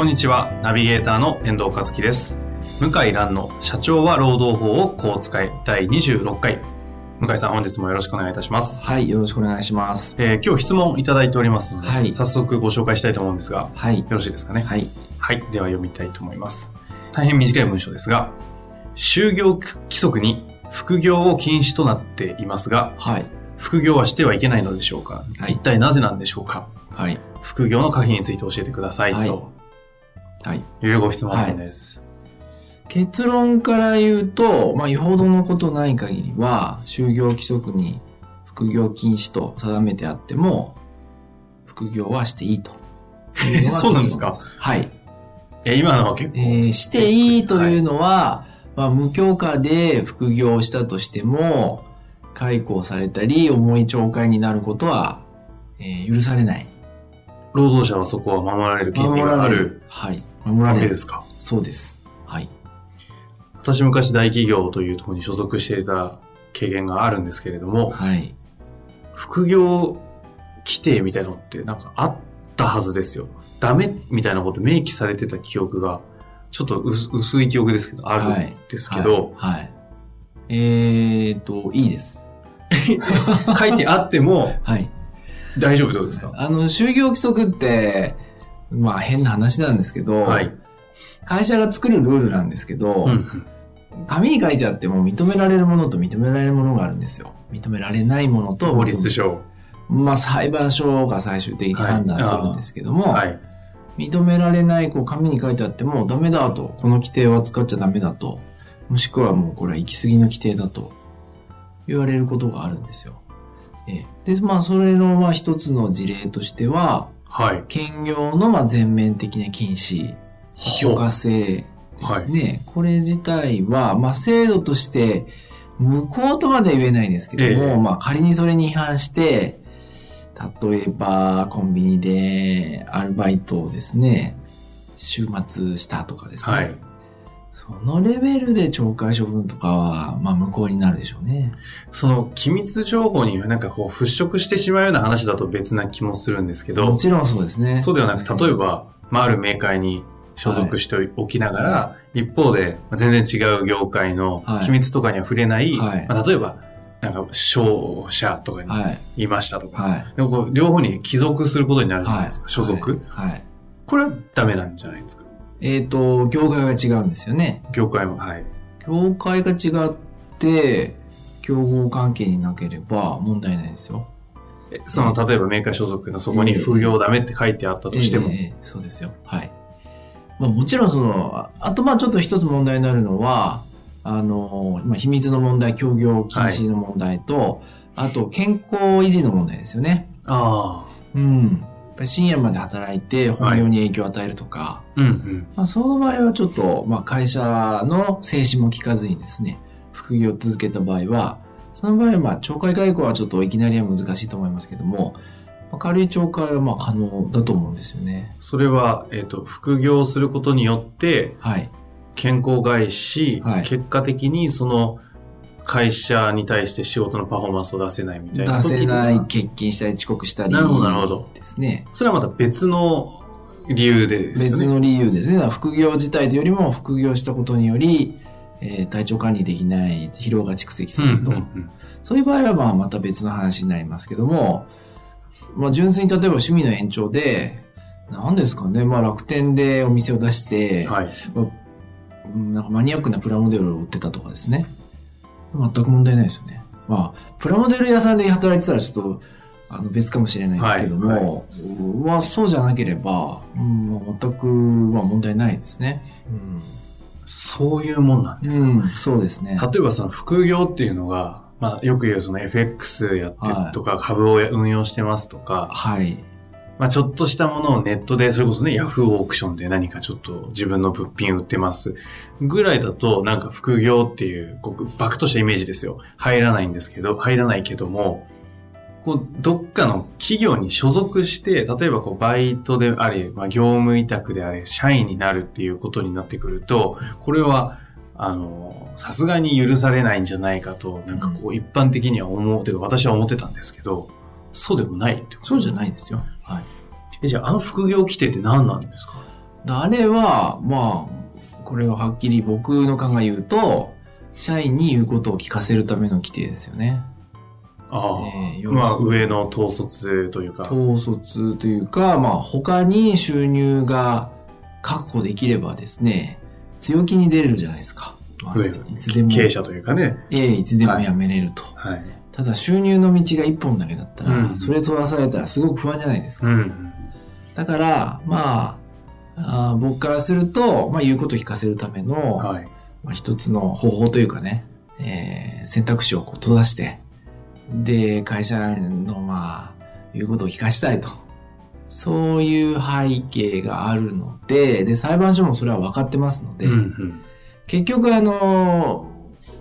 こんにちはナビゲーターの遠藤和樹です向井蘭の社長は労働法をこう使え第26回向井さん本日もよろしくお願いいたしますはい、よろしくお願いします。えー今日質問いただいておりますので、はい早速ご紹介したいと思うんですがはいよ。ろしいですかね？はい。はい。では読みたいと思います。大変短い文章ですが、就業規則に副業を禁止となっていますが、はい。副業はしてはいけないのでしょうか、はい一体なぜなんでしょうか？はい。副業の可否について教えてください、はいとはい。いうご質問です。結論から言うと、まあ、よほどのことない限りは、就業規則に副業禁止と定めてあっても、副業はしていいとそうなんですか？はい。え、今のは結構、えーしていいというのは、まあ、無許可で副業をしたとしても、解雇されたり、重い懲戒になることは、えー許されない。労働者はそこは守られる権利があるはい。守られるわけで。すか？そうです。はい。私昔大企業というところに所属していた経験があるんですけれども、はい。副業規定みたいなのってなんかあったはずですよ。ダメみたいなこと明記されてた記憶が、ちょっと薄薄い記憶ですけど、あるんですけど、はい。はいえーと、いいです。書いてあってもはい。大丈夫ってことですか？あの、就業規則って、まあ変な話なんですけど、はい。会社が作るルールなんですけど、うんうん紙に書いてあっても認められるものと認められるものがあるんですよ。認められないものと、法律上。まあ裁判所が最終的に判断するんですけども、はい。認められない、こう紙に書いてあってもダメだと、この規定は使っちゃダメだと、もしくはもうこれは行き過ぎの規定だと言われることがあるんですよ。ええで、まあそれのまあ一つの事例としては、はい。兼業のまあ全面的な禁止、許可制ですね。これ自体は、まあ制度として無効とまで言えないですけども、ええまあ仮にそれに違反して、例えばコンビニでアルバイトをですね、週末したとかですね。はい。そのレベルで懲戒処分とかは、まあ無効になるでしょうね。その機密情報になんかこう払拭してしまうような話だと別な気もするんですけど、もちろんそうですね。そうではなく、例えば、まあ、あるメーカーに所属しておきながら、一方で、まあ全然違う業界のはい秘密とかには触れない、はいまあ、例えば、なんか、商社とかにはい。いましたとか、はい。でもこう両方に帰属することになるじゃないですか、所属、はい。はい。これはダメなんじゃないですか？えっ、と、業界が違うんですよね。業界も、はい。業界が違って、競合関係になければ問題ないですよ。えその、例えばメーカー所属のそこに副業ダメって書いてあったとしても、ええええそうですよ。はい。まあもちろんその、ああとまあちょっと一つ問題になるのは、あの、まあ秘密の問題、協業禁止の問題と、あと健康維持の問題ですよね。あうん。ぱり深夜まで働いて本業に影響を与えるとか、あ、うんうん。まあその場合はちょっと、まあ会社の静止も聞かずにですね、副業を続けた場合は、その場合はまあ懲戒解雇はちょっといきなりは難しいと思いますけども、まあ軽い懲戒はまあ可能だと思うんですよね。それは、えっ、と、副業することによって、はい。健康害し、はい結果的にその会社に対して仕事のパフォーマンスを出せないみたいな出せない、欠勤したり遅刻したり。なるほどなるほどですね。それはまた別の理由でですよね。別の理由ですね。副業自体というよりも、副業したことにより、えー体調管理できない疲労が蓄積すうんうると。んうんそういう場合はまあまた別の話になりますけども、まあ純粋に例えば趣味の延長で、何ですかね、まあ楽天でお店を出して、はい。うんなんかマニアックなプラモデルを売ってたとかですね。全く問題ないですよね。まあ、プラモデル屋さんで働いてたらちょっと、あの別かもしれないけども、うんまあそうじゃなければ、うんまあ、全く、まあ、問題ないですね。うんそういうもんなんですか？うん、そうですね。例えばその副業っていうのが、まあよく言うその FX やってはいとか株を運用してますとか、はい。まあ、ちょっとしたものをネットで、それこそね、ヤフーオークションで何かちょっと自分の物品売ってますぐらいだと、なんか副業っていう、こう、バクとしたイメージですよ。入らないんですけど、入らないけども、こう、どっかの企業に所属して、例えばこう、バイトであれ、まあ、業務委託であれ、社員になるっていうことになってくると、これは、あの、さすがに許されないんじゃないかと、なんかこう、一般的には思う、てか私は思ってたんですけど、そうでもないってこと？そうじゃないですよ。はい。え、じゃあ、あの副業規定って何なんですか？あれは、まあ、これをはっきり僕の考え言うと、社員に言うことを聞かせるための規定ですよね。ああ、えー、まあ、上の統率というか。統率というか、まあ、他に収入が確保できればですね、強気に出れるじゃないですか。まあ、いつでも。経営者というかね。ええいつでも辞めれると。はい。ただ収入の道が一本だけだったら、うん、それ取らされたらすごく不安じゃないですか。うん、だから、まあ、あ僕からすると、まあ、言うことを聞かせるための、はい、まあ、一つの方法というかね、えー、選択肢をこう閉ざして、で、会社の、まあ、言うことを聞かしたいと。そういう背景があるので、で、裁判所もそれは分かってますので、うんうん、結局あの、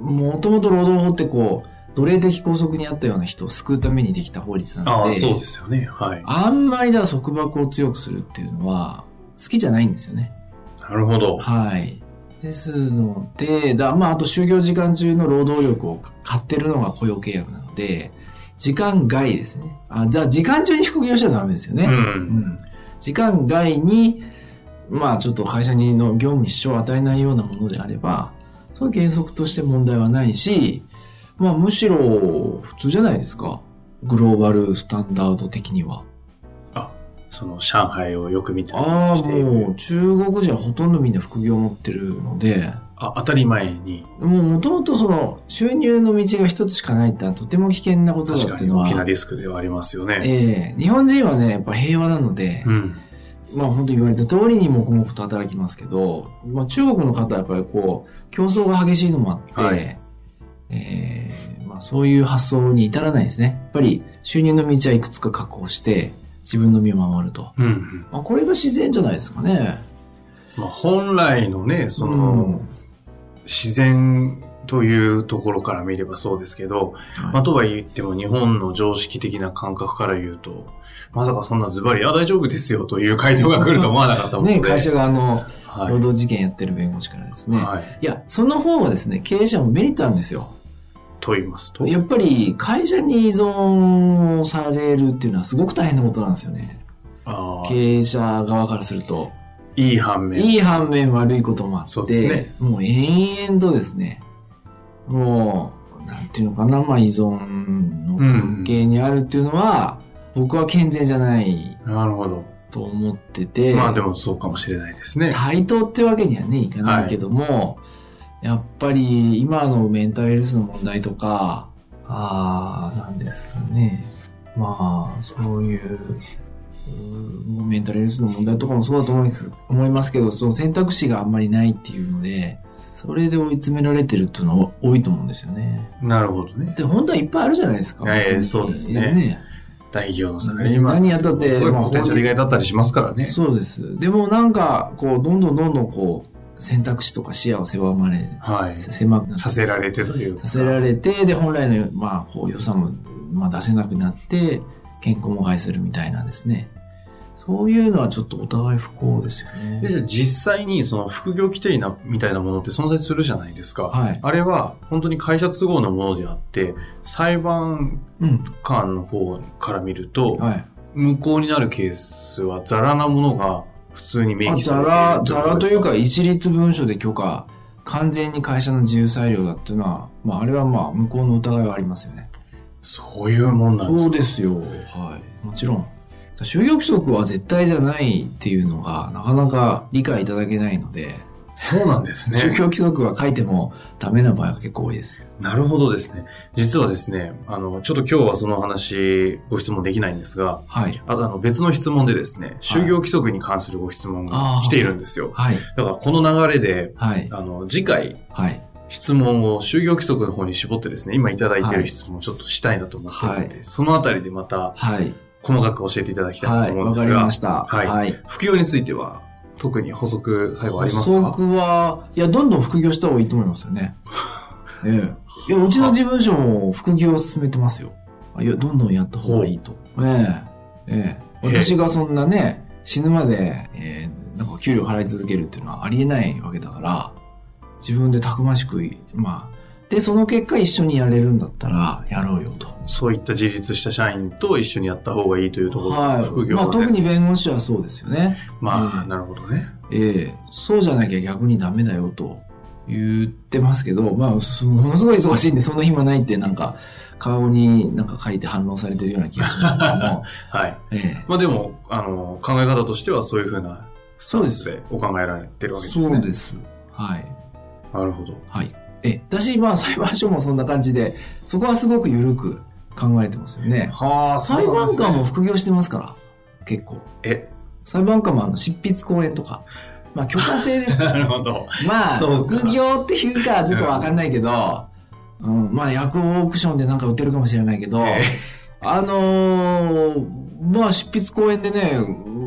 もともと労働法ってこう、奴隷的拘束にあったような人を救うためにできた法律なので、あそうですよね。はい。あんまりだ束縛を強くするっていうのは、好きじゃないんですよね。なるほど。はい。ですので、だまあ、あと就業時間中の労働力を買ってるのが雇用契約なので、時間外ですね。あ、じゃあ時間中に副業しちゃダメですよね。うん、うん。時間外に、まあちょっと会社にの業務に支障を与えないようなものであれば、その原則として問題はないし、まあむしろ普通じゃないですか。グローバルスタンダード的には。あ、その上海をよく見てああ、もう中国人はほとんどみんな副業を持ってるので。あ、当たり前に。もうもともとその収入の道が一つしかないってのはとても危険なことだっていうのは。大きなリスクではありますよね。ええー、日本人はね、やっぱ平和なので、うん、まあ本当に言われた通りに黙々と働きますけど、まあ中国の方はやっぱりこう、競争が激しいのもあって、はい、えー、まあそういう発想に至らないですね。やっぱり収入の道はいくつか確保して、自分の身を守ると。うん、まあこれが自然じゃないですかね。まあ本来のね、その、うん、自然というところから見ればそうですけど、はい、まあとは言っても日本の常識的な感覚から言うと、まさかそんなズバリ、あ、大丈夫ですよという回答が来ると思わなかったもんね。会社側の労働事件やってる弁護士からですね。はい、いや、その方はですね、経営者もメリットあるんですよ。と言いますとやっぱり会社に依存されるっていうのはすごく大変なことなんですよね。経営者側からすると。いい反面。いい反面悪いこともあって、そうですね、もう延々とですね、もう、なんていうのかな、まあ依存の関係にあるっていうのは、僕は健全じゃない。なるほど。と思ってて。まあでもそうかもしれないですね。対等ってわけにはね、いかないけども、はい、やっぱり今のメンタルヘルスの問題とか、ああ、なんですかね。まあ、そういう、うメンタルヘルスの問題とかもそうだと思います思いますけど、その選択肢があんまりないっていうので、それで追い詰められてるっていうのは多いと思うんですよね。なるほどね。で、本当はいっぱいあるじゃないですか。ええそうですね。ね大企業のサラリーマン。何やったって。すごいポテンシャル以外だったりしますからね。そうです。でもなんか、こう、どんどんどんどんこう、選択肢とか視野を狭まれ、はい。狭くさせられてというさせられて、で、本来の、まあ、こう、予算も、まあ、出せなくなって、健康も害するみたいなですね。そういうのはちょっとお互い不幸ですよね。で、実際にその副業規定なみたいなものって存在するじゃないですか。はい。あれは本当に会社都合のものであって、裁判官の方から見ると。無効になるケースはザラなものが普通に明記されてるザラ、ザラというか一律文書で許可、完全に会社の自由裁量だっていうのは、まああれはまあ無効の疑いはありますよね。そういうもんなんですか？そうですよ。はい。もちろん。就業規則は絶対じゃないっていうのがなかなか理解いただけないので、そうなんですね。就業規則は書いてもダメな場合が結構多いです。なるほどですね。実はですね、あの、ちょっと今日はその話、ご質問できないんですが、はい。あと、あの、別の質問でですね、就業規則に関するご質問が来ているんですよ。はい。だから、この流れで、はい。あの、次回、はい。質問を就業規則の方に絞ってですね、今いただいている質問をちょっとしたいなと思っているので、はい、そのあたりでまた、はい。細かく教えていただきたいと思うんですが。はい、わかりました。はい。はい、副業については、特に補足、最後ありますか？補足は、いや、どんどん副業した方がいいと思いますよね。ええ。いや、うちの事務所も副業を進めてますよ。いや、どんどんやった方がいいと。ええ。ええ。私がそんなね、死ぬまで、えー、なんか給料払い続けるっていうのはありえないわけだから、自分でたくましく、まあ、で、その結果一緒にやれるんだったら、やろうよと。そういった自立した社員と一緒にやった方がいいというところ、はい、副業まあ、特に弁護士はそうですよね。まあ、えー、なるほどね。ええー、そうじゃなきゃ逆にダメだよと言ってますけど、まあ、ものすごい忙しいんで、その暇ないってなんか、顔になんか書いて反応されてるような気がしますけども。はい。ええー、まあでも、あの、考え方としてはそういうふうなスタンスでお考えられてるわけですね。そうです。はい。なるほど。はい。え、私、まあ裁判所もそんな感じで、そこはすごく緩く考えてますよね。はあ、裁判官も副業してますから、結構。え？裁判官もあの執筆講演とか。まあ許可制です なるほど。まあ、副業っていうかちょっとわかんないけど、うん、まあヤフオークションでなんか売ってるかもしれないけど、えー、あのー、まあ執筆講演でね、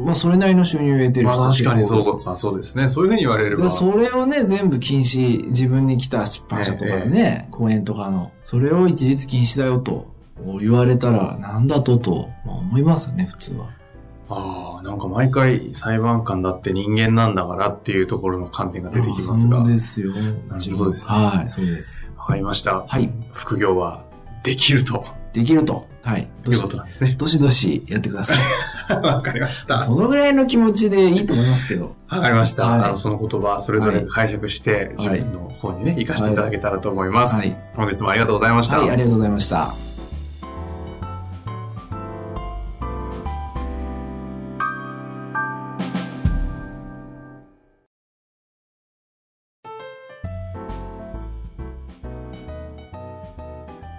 まあ、それなりの収入を得てる人まあ、確かにそうか、そうですね。そういうふうに言われれば。それをね、全部禁止、自分に来た出版社とかでね、え講演とかの、それを一律禁止だよと言われたら、なんだとと、まあ、思いますよね、普通は。ああ、なんか毎回裁判官だって人間なんだからっていうところの観点が出てきますが。そうですよ。なるほどですね。はい、そうです。わかりました。はい。副業はできると。できると。はい。ということなんですね。どしどしやってください。わかりました。そのぐらいの気持ちでいいと思いますけど。わかりました。はい、あのその言葉、それぞれ解釈して、自分の方にね、活かしていただけたらと思います。はい。本日もありがとうございました。はい、ありがとうございました。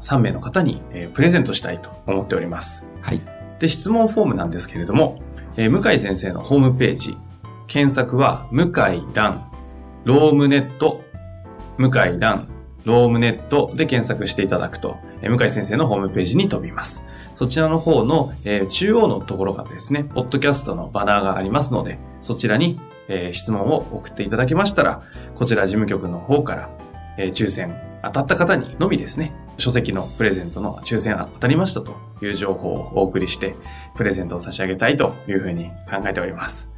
3名の方に、えー、プレゼントしたいと思っております。はい。で、質問フォームなんですけれども、えー、向井先生のホームページ、検索は、向井蘭、ロームネット、向井蘭、ロームネットで検索していただくと、えー、向井先生のホームページに飛びます。そちらの方の、えー、中央のところがですね、ポッドキャストのバナーがありますので、そちらに、えー、質問を送っていただけましたら、こちら事務局の方から、えー、抽選当たった方にのみですね、書籍のプレゼントの抽選当たりましたという情報をお送りして、プレゼントを差し上げたいというふうに考えております。